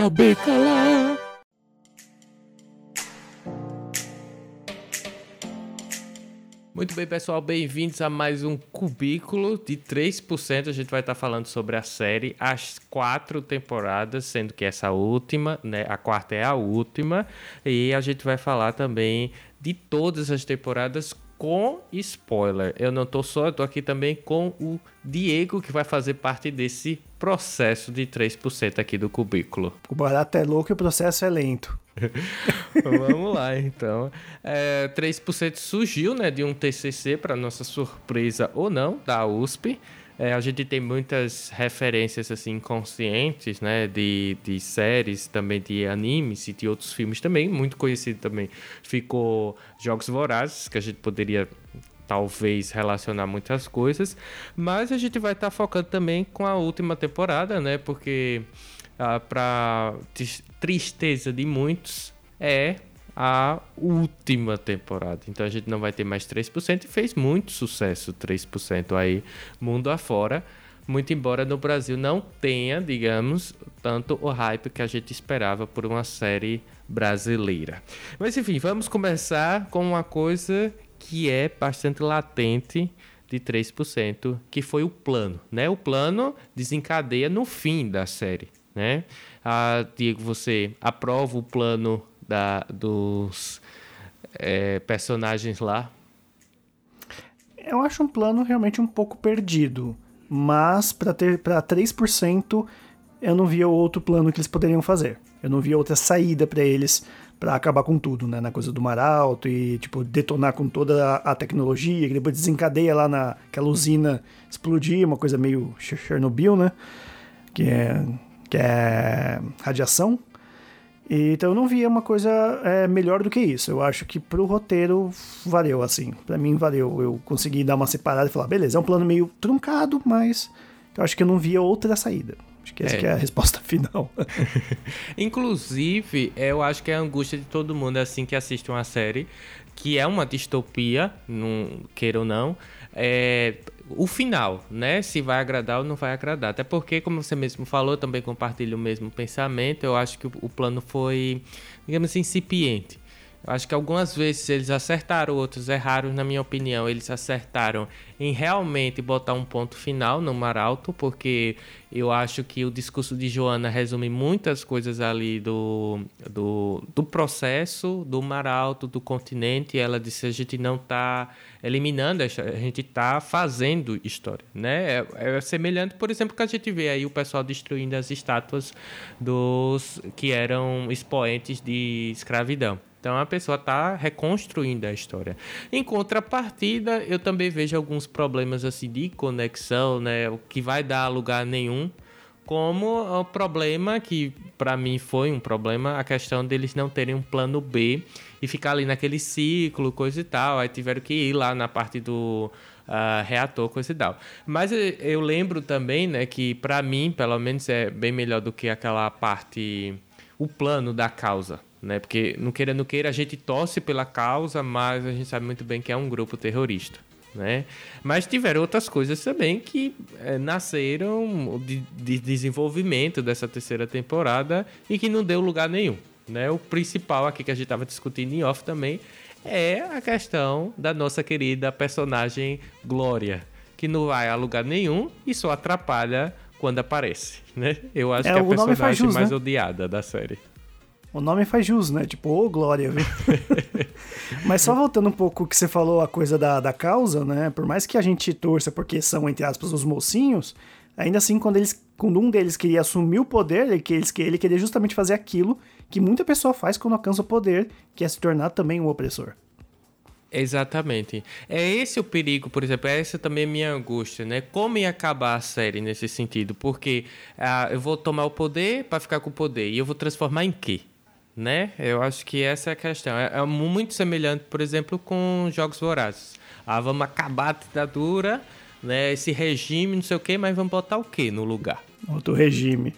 saber calar. Muito bem, pessoal, bem-vindos a mais um cubículo de 3%. A gente vai estar falando sobre a série, as quatro temporadas, sendo que essa última, né, a quarta é a última, e a gente vai falar também de todas as temporadas com spoiler. Eu não tô só, eu tô aqui também com o Diego, que vai fazer parte desse processo de 3% aqui do cubículo. O barato é louco e o processo é lento. Vamos lá, então. É, 3% surgiu né, de um TCC, para nossa surpresa ou não, da USP. É, a gente tem muitas referências assim conscientes, né, de, de séries, também de animes e de outros filmes também, muito conhecido também. Ficou Jogos Vorazes, que a gente poderia talvez relacionar muitas coisas, mas a gente vai estar tá focando também com a última temporada, né, porque ah, para tristeza de muitos é a última temporada. Então a gente não vai ter mais 3% e fez muito sucesso 3% aí mundo afora. Muito embora no Brasil não tenha, digamos, tanto o hype que a gente esperava por uma série brasileira. Mas enfim, vamos começar com uma coisa que é bastante latente de 3%, que foi o plano, né? O plano desencadeia no fim da série, né? Ah, Diego, você aprova o plano da, dos é, personagens lá? Eu acho um plano realmente um pouco perdido, mas para ter para 3% eu não via outro plano que eles poderiam fazer. Eu não via outra saída para eles para acabar com tudo, né, na coisa do mar alto e tipo detonar com toda a, a tecnologia, que depois desencadeia lá naquela usina explodir, uma coisa meio Chernobyl, né? Que é que é radiação. Então eu não via uma coisa é, melhor do que isso. Eu acho que pro roteiro valeu, assim. para mim valeu. Eu consegui dar uma separada e falar, beleza, é um plano meio truncado, mas eu acho que eu não via outra saída. Acho que essa é. é a resposta final. Inclusive, eu acho que é a angústia de todo mundo assim que assiste uma série, que é uma distopia, não queira ou não. É, o final, né? Se vai agradar ou não vai agradar. Até porque, como você mesmo falou, também compartilho o mesmo pensamento. Eu acho que o plano foi, digamos assim, incipiente. Eu acho que algumas vezes eles acertaram, outros erraram, na minha opinião. Eles acertaram em realmente botar um ponto final no Mar Alto, porque eu acho que o discurso de Joana resume muitas coisas ali do, do, do processo do Mar Alto, do continente. Ela disse: a gente não está eliminando, a gente está fazendo história. Né? É, é semelhante, por exemplo, que a gente vê aí o pessoal destruindo as estátuas dos que eram expoentes de escravidão. Então a pessoa está reconstruindo a história. Em contrapartida, eu também vejo alguns problemas assim de conexão, né, o que vai dar lugar nenhum, como o problema que para mim foi um problema, a questão deles não terem um plano B e ficar ali naquele ciclo, coisa e tal. Aí tiveram que ir lá na parte do uh, reator, coisa e tal. Mas eu, lembro também, né, que para mim, pelo menos é bem melhor do que aquela parte o plano da causa né? Porque não queira não queira a gente torce pela causa, mas a gente sabe muito bem que é um grupo terrorista, né? Mas tiveram outras coisas também que é, nasceram de, de, desenvolvimento dessa terceira temporada e que não deu lugar nenhum, né? O principal aqui que a gente estava discutindo em off também é a questão da nossa querida personagem Glória, que não vai a lugar nenhum e só atrapalha quando aparece, né? Eu acho é, que é a personagem jus, mais né? odiada da série. O nome faz jus, né? Tipo, ô oh, glória, viu? Mas só voltando um pouco o que você falou, a coisa da, da causa, né? Por mais que a gente torça porque são, entre aspas, os mocinhos, ainda assim, quando, eles, quando um deles queria assumir o poder, ele, eles, ele queria justamente fazer aquilo que muita pessoa faz quando alcança o poder, que é se tornar também um opressor. Exatamente. É esse o perigo, por exemplo, é essa também a minha angústia, né? Como ia acabar a série nesse sentido? Porque ah, eu vou tomar o poder para ficar com o poder e eu vou transformar em quê? Né? Eu acho que essa é a questão. É, é muito semelhante, por exemplo, com Jogos Vorazes. Ah, vamos acabar a ditadura, né? Esse regime, não sei o quê, mas vamos botar o quê no lugar? Outro regime.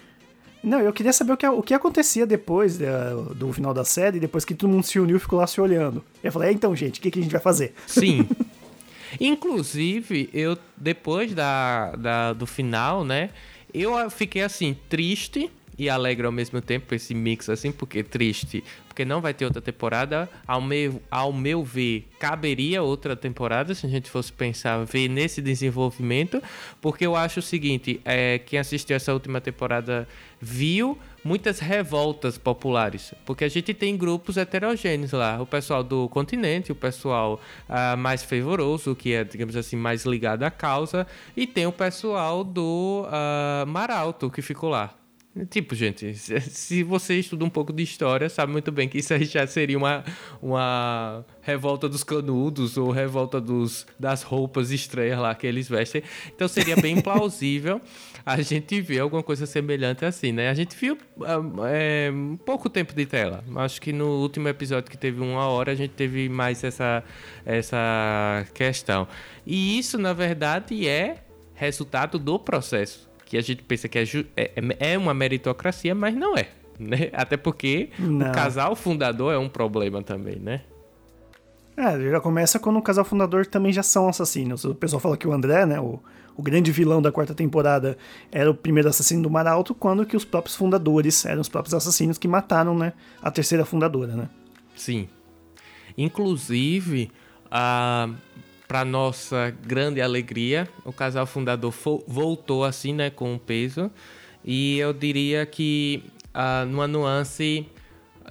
Não, eu queria saber o que, o que acontecia depois do, do final da série, depois que todo mundo se uniu e ficou lá se olhando. Eu falei, é, então, gente, o que, que a gente vai fazer? Sim. Inclusive, eu, depois da, da, do final, né? Eu fiquei assim, triste e alegre ao mesmo tempo, esse mix assim, porque triste, porque não vai ter outra temporada. Ao meu, ao meu ver, caberia outra temporada, se a gente fosse pensar, ver nesse desenvolvimento, porque eu acho o seguinte, é, quem assistiu essa última temporada viu muitas revoltas populares, porque a gente tem grupos heterogêneos lá, o pessoal do continente, o pessoal uh, mais fervoroso, que é, digamos assim, mais ligado à causa, e tem o pessoal do uh, Mar Alto, que ficou lá. Tipo, gente, se você estuda um pouco de história, sabe muito bem que isso aí já seria uma, uma revolta dos canudos ou revolta dos, das roupas estranhas lá que eles vestem. Então seria bem plausível a gente ver alguma coisa semelhante assim, né? A gente viu é, pouco tempo de tela. Acho que no último episódio que teve uma hora, a gente teve mais essa, essa questão. E isso, na verdade, é resultado do processo que a gente pensa que é, é, é, é uma meritocracia, mas não é. Né? Até porque não. o casal fundador é um problema também, né? É, já começa quando o casal fundador também já são assassinos. O pessoal fala que o André, né, o, o grande vilão da quarta temporada, era o primeiro assassino do Mar Alto, quando que os próprios fundadores eram os próprios assassinos que mataram, né, a terceira fundadora, né? Sim. Inclusive, a para nossa grande alegria, o casal fundador voltou assim, né, com o peso. E eu diria que uh, numa nuance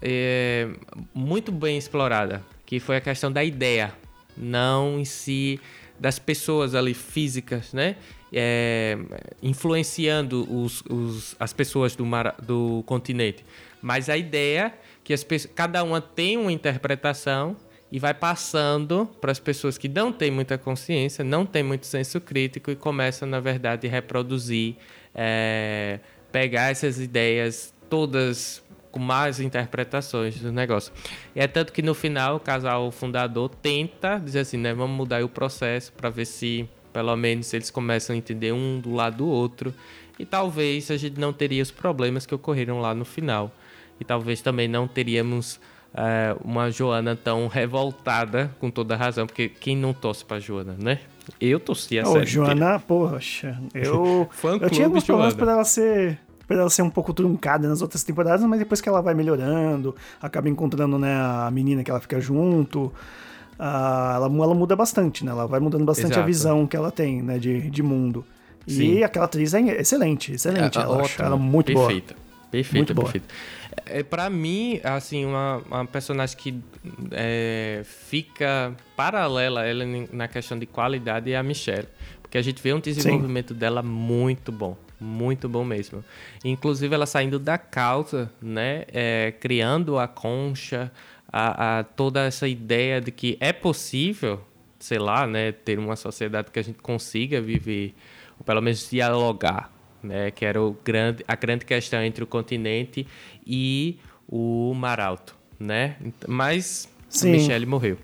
é, muito bem explorada, que foi a questão da ideia, não em si das pessoas ali físicas, né? É, influenciando os, os, as pessoas do, mar, do continente, mas a ideia que as, cada uma tem uma interpretação e vai passando para as pessoas que não têm muita consciência, não têm muito senso crítico e começam, na verdade, a reproduzir, é, pegar essas ideias todas com mais interpretações do negócio. E é tanto que no final o casal fundador tenta dizer assim, né, vamos mudar o processo para ver se pelo menos eles começam a entender um do lado do outro e talvez a gente não teria os problemas que ocorreram lá no final. E talvez também não teríamos é, uma Joana tão revoltada, com toda razão, porque quem não torce pra Joana, né? Eu torci a oh, série Joana, inteira. poxa, eu, eu tinha alguns problemas pra ela ser pra ela ser um pouco truncada nas outras temporadas, mas depois que ela vai melhorando, acaba encontrando né, a menina que ela fica junto, ela, ela muda bastante, né? Ela vai mudando bastante Exato. a visão que ela tem, né, de, de mundo. Sim. E aquela atriz é excelente, excelente. É, ela, ela é muito perfeita. boa. Perfeita, muito perfeita. É, para mim, assim, uma, uma personagem que é, fica paralela ela na questão de qualidade é a Michelle. Porque a gente vê um desenvolvimento Sim. dela muito bom. Muito bom mesmo. Inclusive, ela saindo da causa, né? É, criando a concha, a, a, toda essa ideia de que é possível, sei lá, né? Ter uma sociedade que a gente consiga viver, ou pelo menos dialogar né, que era grande, a grande questão entre o continente e o Mar Alto, né? Mas Sim. a Michelle morreu.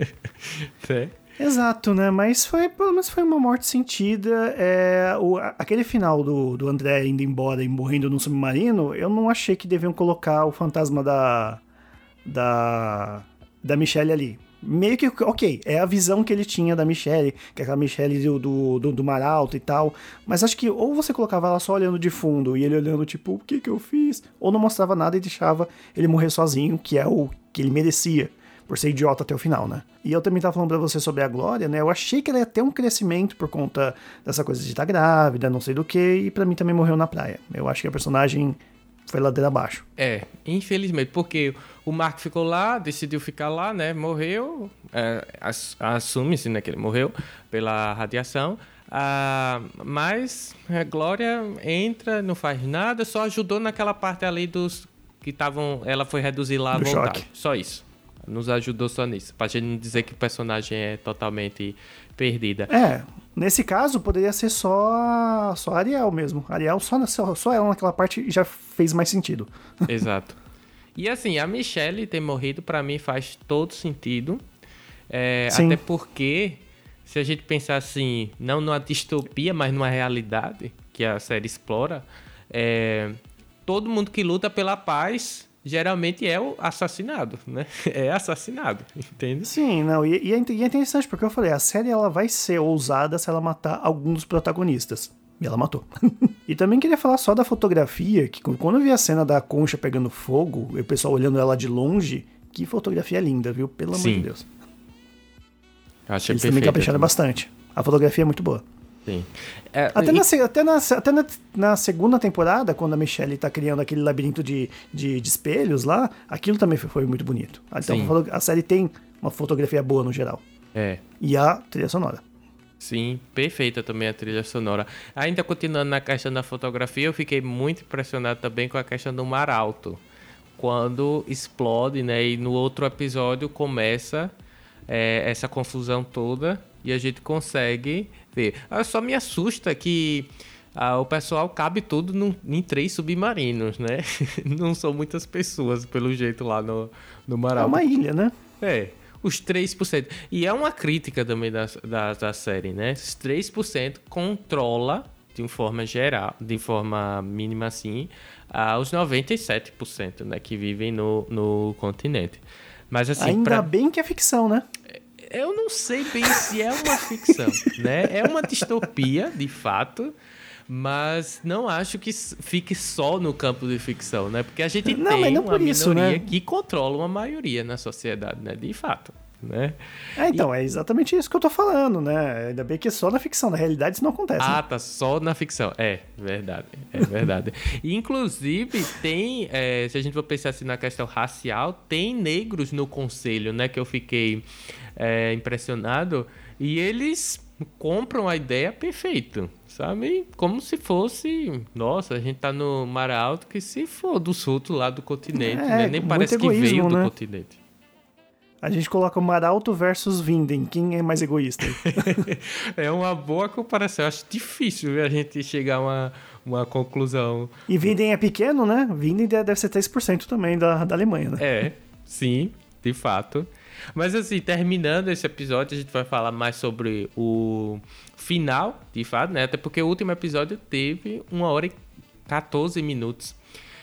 né? Exato, né? Mas foi, pelo menos foi uma morte sentida. É, o, aquele final do, do André indo embora e morrendo no submarino, eu não achei que deviam colocar o fantasma da. da. da Michelle ali meio que, ok, é a visão que ele tinha da Michelle, que é aquela Michelle do, do, do Mar Alto e tal, mas acho que ou você colocava ela só olhando de fundo e ele olhando tipo, o que que eu fiz? Ou não mostrava nada e deixava ele morrer sozinho, que é o que ele merecia, por ser idiota até o final, né? E eu também tava falando pra você sobre a Glória, né? Eu achei que ela ia ter um crescimento por conta dessa coisa de estar tá grávida, não sei do que, e para mim também morreu na praia. Eu acho que a personagem foi ladeira abaixo. É, infelizmente, porque o Mark ficou lá, decidiu ficar lá, né? Morreu, é, assume-se né, que ele morreu pela radiação. Ah, mas a é, Glória entra, não faz nada, só ajudou naquela parte ali dos que estavam. Ela foi reduzir lá a vontade. Choque. Só isso. Nos ajudou só nisso. Pra gente não dizer que o personagem é totalmente perdida. É, nesse caso poderia ser só só Ariel mesmo. Ariel só, só, só ela naquela parte já fez mais sentido. Exato. E assim, a Michelle ter morrido para mim faz todo sentido. É, até porque, se a gente pensar assim, não numa distopia, mas numa realidade que a série explora, é, todo mundo que luta pela paz geralmente é o assassinado, né? É assassinado, entende? Sim, não, e, e, é, e é interessante porque eu falei, a série ela vai ser ousada se ela matar algum dos protagonistas. E ela matou. e também queria falar só da fotografia, que quando eu vi a cena da concha pegando fogo, e o pessoal olhando ela de longe, que fotografia linda, viu? Pelo Sim. amor de Deus. Achei Eles também capricharam bastante. A fotografia é muito boa. Sim. É, até, e... na, até, na, até na, na, segunda temporada, quando a Michelle tá criando aquele labirinto de, de, de espelhos lá, aquilo também foi, foi muito bonito. Então Sim. a série tem uma fotografia boa no geral. É. E a trilha sonora. Sim, perfeita também a trilha sonora. Ainda continuando na questão da fotografia, eu fiquei muito impressionado também com a questão do mar alto. Quando explode, né? E no outro episódio começa é, essa confusão toda e a gente consegue ver. Ah, só me assusta que ah, o pessoal cabe tudo num, em três submarinos, né? Não são muitas pessoas, pelo jeito, lá no, no mar alto. É uma ilha, né? É os 3%. E é uma crítica também da, da, da série, né? Esses 3% controla, de forma geral, de forma mínima assim, os 97% né, que vivem no, no continente. Mas assim. Ainda pra... bem que é ficção, né? Eu não sei bem se é uma ficção, né? É uma distopia, de fato mas não acho que fique só no campo de ficção, né? Porque a gente não, tem uma isso, minoria né? que controla uma maioria na sociedade, né? De fato. Né? É, então, e... é exatamente isso que eu tô falando, né? Ainda bem que é só na ficção, na realidade isso não acontece. Ah, né? tá só na ficção. É, verdade. É verdade. Inclusive, tem, é, se a gente for pensar assim na questão racial, tem negros no conselho, né? Que eu fiquei é, impressionado. E eles compram a ideia perfeito sabe? Como se fosse, nossa, a gente tá no Mar Alto que se for do sul lá do continente, é, né? Nem parece egoísmo, que veio né? do continente. A gente coloca o Mar Alto versus Vinden, quem é mais egoísta? é uma boa comparação, eu acho difícil a gente chegar a uma, uma conclusão. E Vinden é pequeno, né? Vinden deve ser 3% também da, da Alemanha, né? É, sim, de fato. Mas assim, terminando esse episódio, a gente vai falar mais sobre o final, de fato, né? Até porque o último episódio teve uma hora e 14 minutos.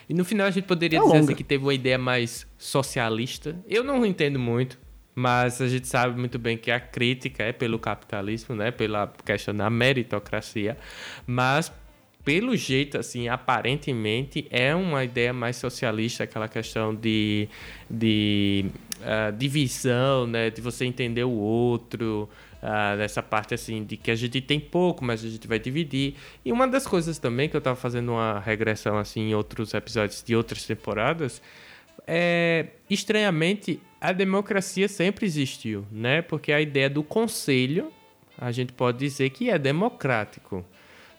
E no final a gente poderia é dizer assim, que teve uma ideia mais socialista. Eu não entendo muito, mas a gente sabe muito bem que a crítica é pelo capitalismo, né? Pela questão da meritocracia. Mas pelo jeito, assim, aparentemente é uma ideia mais socialista, aquela questão de, de uh, divisão, né? De você entender o outro, uh, dessa parte assim de que a gente tem pouco, mas a gente vai dividir. E uma das coisas também que eu estava fazendo uma regressão assim em outros episódios de outras temporadas é estranhamente a democracia sempre existiu, né? Porque a ideia do conselho a gente pode dizer que é democrático.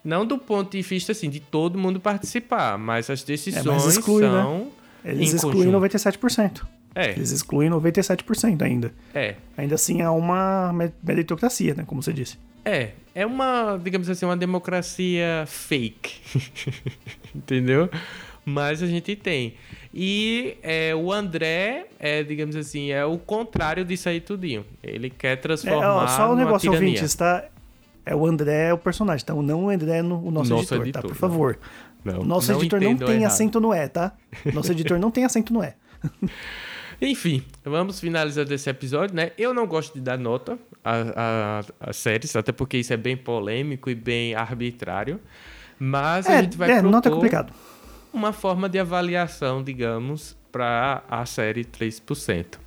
Não do ponto de vista assim de todo mundo participar, mas as decisões é, mas exclui, né? são né? Eles excluem 97%. É. Eles excluem 97% ainda. É. Ainda assim é uma meritocracia, né? Como você disse. É. É uma, digamos assim, uma democracia fake. Entendeu? Mas a gente tem. E é, o André, é, digamos assim, é o contrário disso aí tudinho. Ele quer transformar. É, ó, só o um negócio ouvinte, está. É o André o personagem, então não o André no, o nosso, nosso editor, editor, tá? Por favor. Não, nosso não editor não tem errado. acento no E, tá? Nosso editor não tem acento no E. Enfim, vamos finalizar esse episódio, né? Eu não gosto de dar nota às séries, até porque isso é bem polêmico e bem arbitrário. Mas é, a gente vai é, nota é complicado. uma forma de avaliação, digamos, para a série 3%.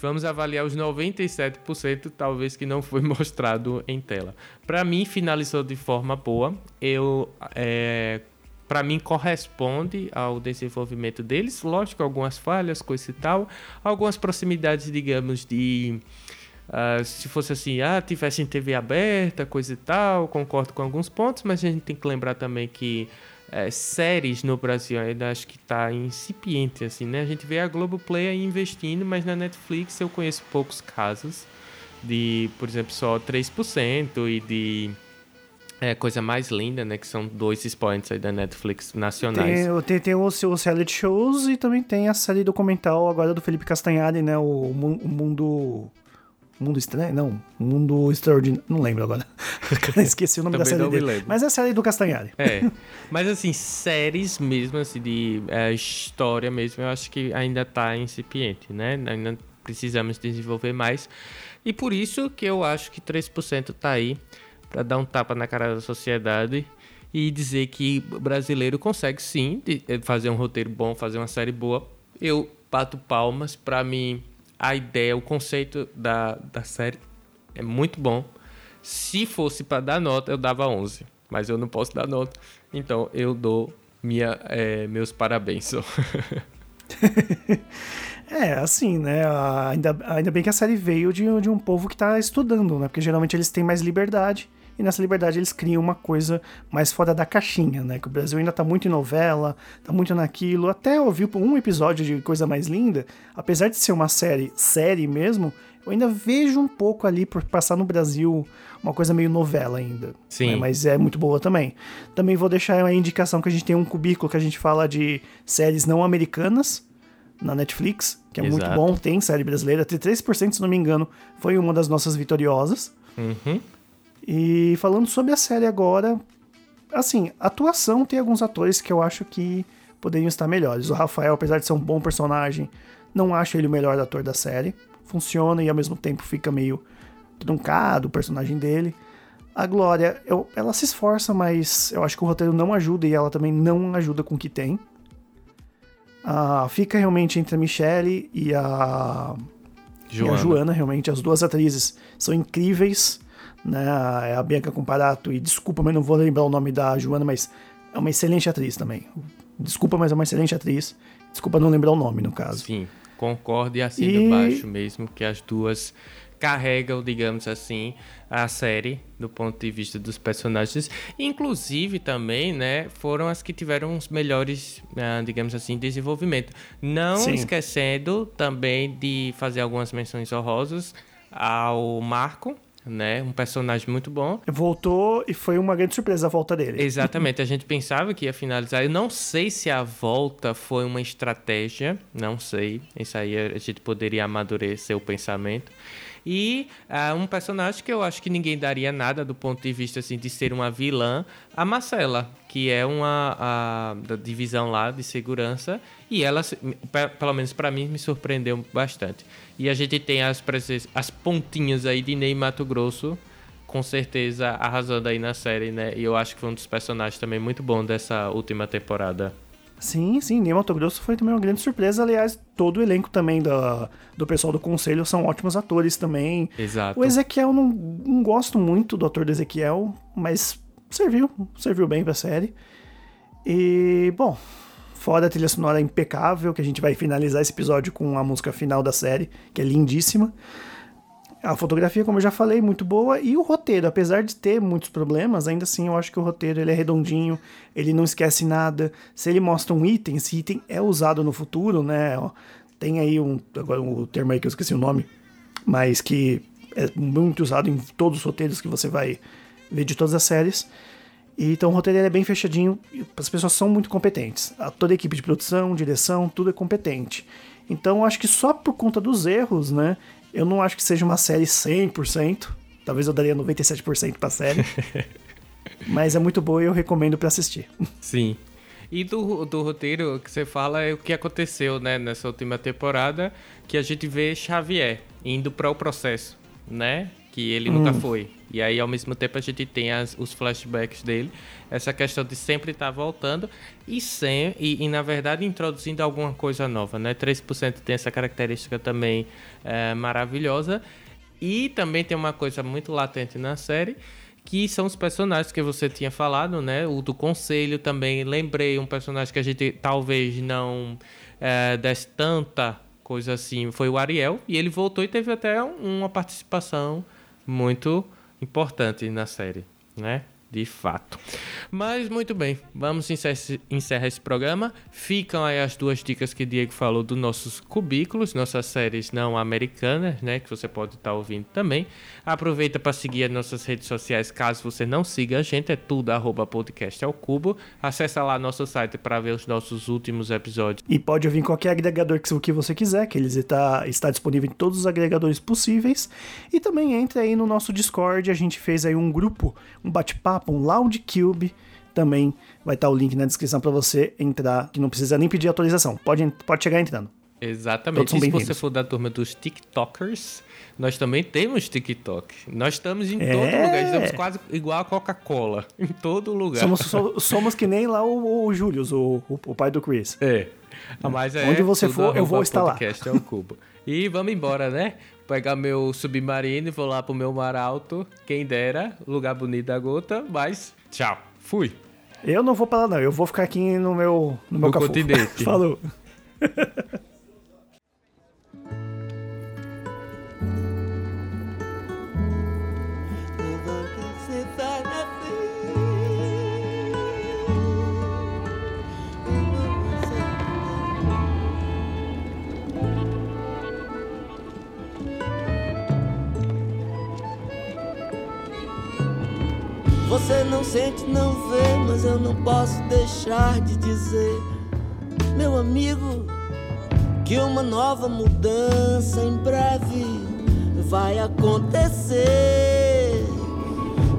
Vamos avaliar os 97%, talvez que não foi mostrado em tela. Para mim, finalizou de forma boa. Eu é, para mim corresponde ao desenvolvimento deles. Lógico, algumas falhas, coisa e tal, algumas proximidades, digamos, de uh, se fosse assim, ah, tivesse em TV aberta, coisa e tal, concordo com alguns pontos, mas a gente tem que lembrar também que é, séries no Brasil ainda acho que está incipiente, assim, né? A gente vê a Globoplay aí investindo, mas na Netflix eu conheço poucos casos de, por exemplo, só 3% e de é, coisa mais linda, né? Que são dois expoentes aí da Netflix nacionais. Tem, tem, tem os, os reality shows e também tem a série documental agora do Felipe Castanhari, né? O, o Mundo... Mundo Estranho? Não, Mundo Extraordinário. Não lembro agora. Esqueci o nome da série dele. Mas é a série do Castanhari. É. Mas assim, séries mesmo, assim, de é, história mesmo, eu acho que ainda tá incipiente, né? Ainda precisamos desenvolver mais. E por isso que eu acho que 3% tá aí para dar um tapa na cara da sociedade e dizer que brasileiro consegue sim eh, fazer um roteiro bom, fazer uma série boa. Eu bato palmas. Para mim, a ideia, o conceito da, da série é muito bom. Se fosse para dar nota, eu dava 11. Mas eu não posso dar nota. Então eu dou minha, é, meus parabéns. é, assim, né? Ainda, ainda bem que a série veio de, de um povo que está estudando, né? Porque geralmente eles têm mais liberdade e nessa liberdade eles criam uma coisa mais fora da caixinha, né? Que o Brasil ainda tá muito em novela, tá muito naquilo. Até ouvi um episódio de Coisa Mais Linda, apesar de ser uma série, série mesmo, eu ainda vejo um pouco ali por passar no Brasil uma coisa meio novela ainda. Sim. Né? Mas é muito boa também. Também vou deixar a indicação que a gente tem um cubículo que a gente fala de séries não americanas na Netflix, que é Exato. muito bom. Tem série brasileira, 3%, se não me engano, foi uma das nossas vitoriosas. Uhum. E falando sobre a série agora, assim, atuação tem alguns atores que eu acho que poderiam estar melhores. O Rafael, apesar de ser um bom personagem, não acho ele o melhor ator da série. Funciona e ao mesmo tempo fica meio truncado o personagem dele. A Glória, eu, ela se esforça, mas eu acho que o roteiro não ajuda e ela também não ajuda com o que tem. Uh, fica realmente entre a Michelle e a Joana. e a Joana, realmente. As duas atrizes são incríveis né? É a Bianca Comparato, e desculpa, mas não vou lembrar o nome da Joana, mas é uma excelente atriz também. Desculpa, mas é uma excelente atriz. Desculpa não lembrar o nome, no caso. Sim, concordo e assino e... baixo mesmo, que as duas carregam, digamos assim, a série do ponto de vista dos personagens. Inclusive também, né, foram as que tiveram os melhores, uh, digamos assim, desenvolvimento. Não Sim. esquecendo também de fazer algumas menções honrosas ao Marco, né? Um personagem muito bom. Voltou e foi uma grande surpresa a volta dele. Exatamente, a gente pensava que ia finalizar. Eu não sei se a volta foi uma estratégia, não sei. Isso aí a gente poderia amadurecer o pensamento. E uh, um personagem que eu acho que ninguém daria nada do ponto de vista assim, de ser uma vilã, a Marcela, que é uma a, da divisão lá de segurança. E ela, pelo menos para mim, me surpreendeu bastante. E a gente tem as, as pontinhas aí de Ney Mato Grosso, com certeza arrasando aí na série, né? E eu acho que foi um dos personagens também muito bom dessa última temporada. Sim, sim, Ney Mato Grosso foi também uma grande surpresa. Aliás, todo o elenco também da, do pessoal do conselho são ótimos atores também. Exato. O Ezequiel, não, não gosto muito do ator do Ezequiel, mas serviu, serviu bem pra série. E, bom, fora a trilha sonora impecável, que a gente vai finalizar esse episódio com a música final da série, que é lindíssima. A fotografia, como eu já falei, muito boa. E o roteiro, apesar de ter muitos problemas, ainda assim eu acho que o roteiro ele é redondinho, ele não esquece nada. Se ele mostra um item, esse item é usado no futuro, né? Tem aí um. Agora o termo aí que eu esqueci o nome, mas que é muito usado em todos os roteiros que você vai ver de todas as séries. Então o roteiro é bem fechadinho, as pessoas são muito competentes. A, toda a equipe de produção, direção, tudo é competente. Então acho que só por conta dos erros, né? Eu não acho que seja uma série 100%. Talvez eu daria 97% pra série. mas é muito boa e eu recomendo para assistir. Sim. E do, do roteiro que você fala é o que aconteceu, né, nessa última temporada, que a gente vê Xavier indo para o processo, né? Que ele hum. nunca foi. E aí, ao mesmo tempo, a gente tem as, os flashbacks dele, essa questão de sempre estar tá voltando e, sem, e, e, na verdade, introduzindo alguma coisa nova, né? 3% tem essa característica também é, maravilhosa. E também tem uma coisa muito latente na série, que são os personagens que você tinha falado, né? O do Conselho também. Lembrei um personagem que a gente talvez não é, desse tanta coisa assim. Foi o Ariel. E ele voltou e teve até uma participação muito importante na série, né? De fato. Mas muito bem, vamos encerrar esse programa. Ficam aí as duas dicas que Diego falou dos nossos cubículos, nossas séries não americanas, né? Que você pode estar tá ouvindo também. Aproveita para seguir as nossas redes sociais, caso você não siga a gente, é tudo arroba podcast ao cubo. Acesse lá nosso site para ver os nossos últimos episódios. E pode ouvir em qualquer agregador que você quiser, que eles está, está disponível em todos os agregadores possíveis. E também entre aí no nosso Discord, a gente fez aí um grupo, um bate-papo, um Loud Cube também vai estar o link na descrição para você entrar, que não precisa nem pedir autorização. Pode, pode chegar entrando. Exatamente. E se você for da turma dos TikTokers, nós também temos TikTok. Nós estamos em é. todo lugar, estamos quase igual a Coca-Cola, em todo lugar. Somos, so, somos que nem lá o, o o, o, pai do Chris. É. Mas é Onde você for, eu vou estar lá. É o Cuba. E vamos embora, né? Pegar meu submarino e vou lá pro meu mar alto. Quem dera, lugar bonito da gota, mas tchau. Fui. Eu não vou pra lá, não. Eu vou ficar aqui no meu, no meu no continente. Falou. sente, não vê, mas eu não posso deixar de dizer, meu amigo, que uma nova mudança em breve vai acontecer.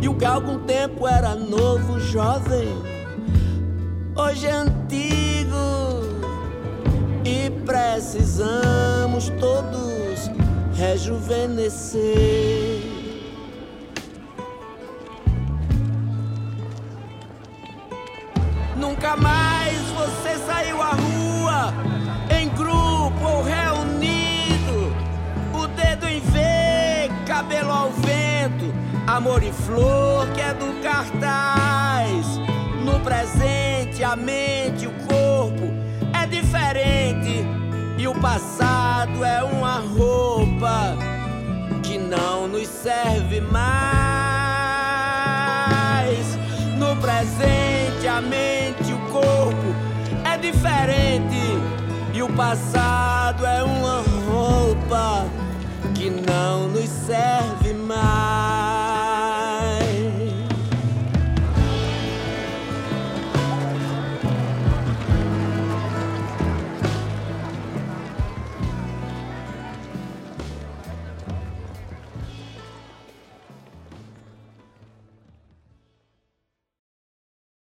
E o que há algum tempo era novo, jovem, hoje é antigo. E precisamos todos rejuvenescer. Nunca mais você saiu à rua em grupo ou reunido. O dedo em V, cabelo ao vento, amor e flor que é do cartaz. No presente, a mente, o corpo é diferente. E o passado é uma roupa que não nos serve mais. Passado é uma roupa que não nos serve mais.